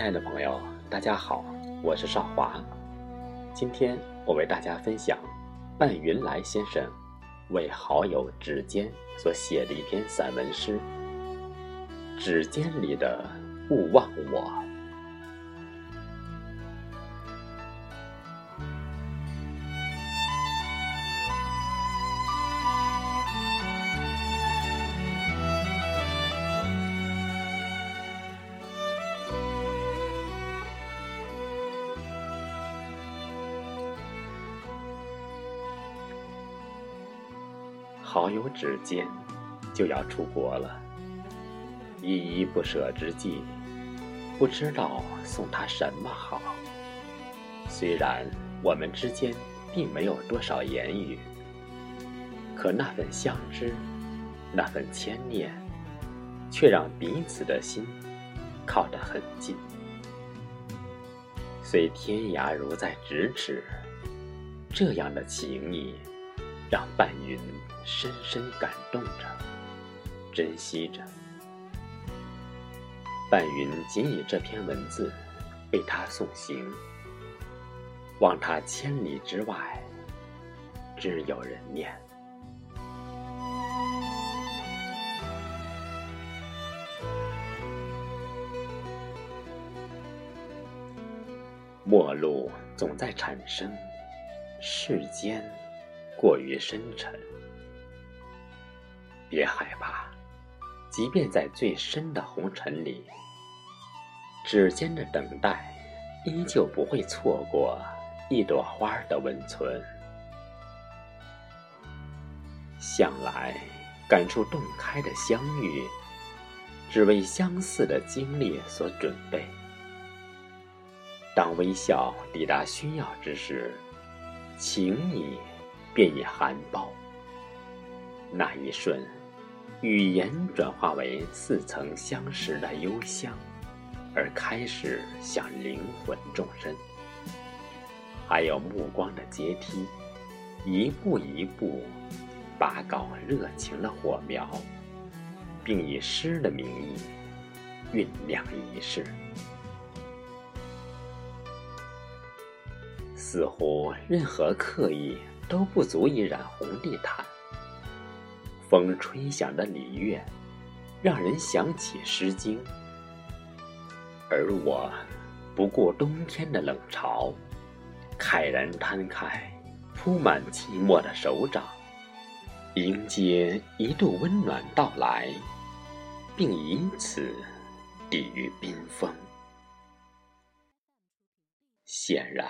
亲爱的朋友，大家好，我是少华。今天我为大家分享半云来先生为好友指尖所写的一篇散文诗《指尖里的勿忘我》。好友指尖就要出国了，依依不舍之际，不知道送他什么好。虽然我们之间并没有多少言语，可那份相知，那份牵念，却让彼此的心靠得很近。虽天涯如在咫尺，这样的情谊。让半云深深感动着，珍惜着。半云仅以这篇文字为他送行，望他千里之外，只有人念。陌路总在产生，世间。过于深沉，别害怕，即便在最深的红尘里，指尖的等待，依旧不会错过一朵花的温存。向来感触洞开的相遇，只为相似的经历所准备。当微笑抵达需要之时，请你。便已含苞。那一瞬，语言转化为似曾相识的幽香，而开始向灵魂纵深。还有目光的阶梯，一步一步拔高热情的火苗，并以诗的名义酝酿一世。似乎任何刻意。都不足以染红地毯。风吹响的礼乐，让人想起《诗经》，而我不顾冬天的冷潮，慨然摊开铺满寂寞的手掌，迎接一度温暖到来，并以此抵御冰封。显然，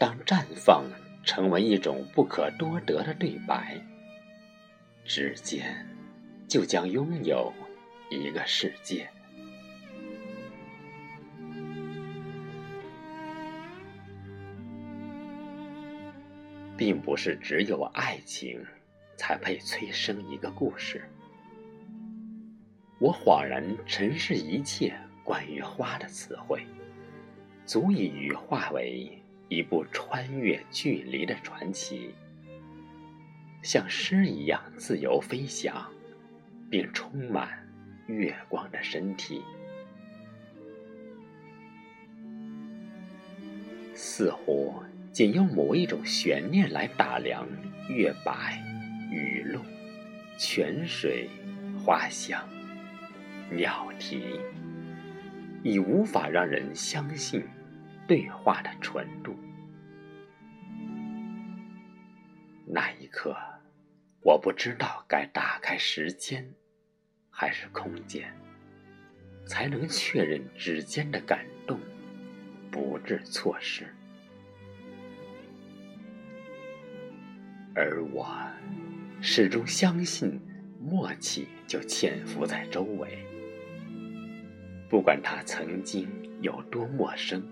当绽放。成为一种不可多得的对白，指尖就将拥有一个世界。并不是只有爱情才配催生一个故事。我恍然尘世一切关于花的词汇，足以羽化为。一部穿越距离的传奇，像诗一样自由飞翔，并充满月光的身体，似乎仅用某一种悬念来打量月白、雨露、泉水、花香、鸟啼，已无法让人相信。对话的纯度。那一刻，我不知道该打开时间，还是空间，才能确认指尖的感动，不致错失。而我始终相信，默契就潜伏在周围，不管它曾经有多陌生。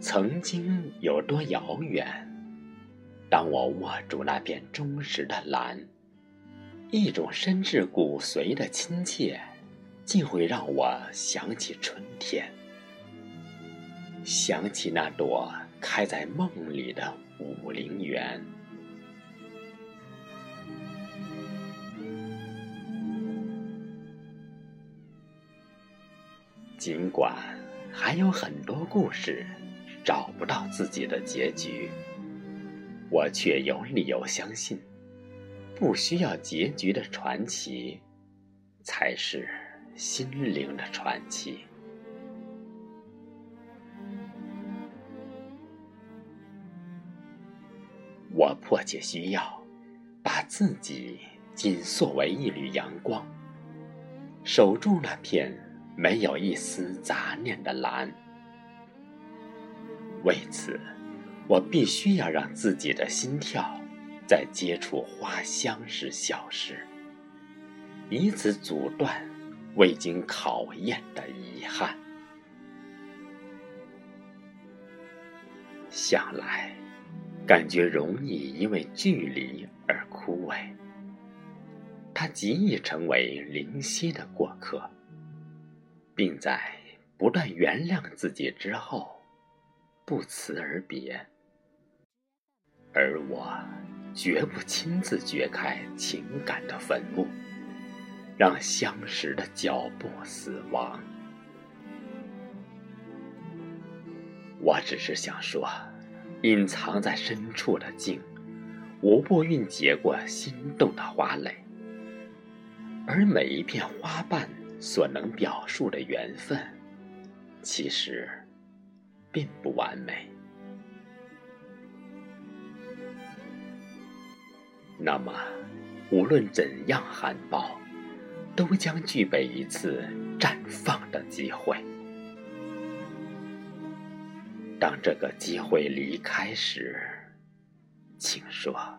曾经有多遥远？当我握住那片忠实的蓝，一种深至骨髓的亲切，竟会让我想起春天，想起那朵开在梦里的武陵源。尽管。还有很多故事找不到自己的结局，我却有理由相信，不需要结局的传奇，才是心灵的传奇。我迫切需要把自己紧缩为一缕阳光，守住那片没有一丝杂念的蓝。为此，我必须要让自己的心跳在接触花香时消失，以此阻断未经考验的遗憾。想来。感觉容易因为距离而枯萎，他极易成为灵犀的过客，并在不断原谅自己之后，不辞而别。而我绝不亲自掘开情感的坟墓，让相识的脚步死亡。我只是想说。隐藏在深处的静，无不蕴结过心动的花蕾。而每一片花瓣所能表述的缘分，其实并不完美。那么，无论怎样含苞，都将具备一次绽放的机会。当这个机会离开时，请说，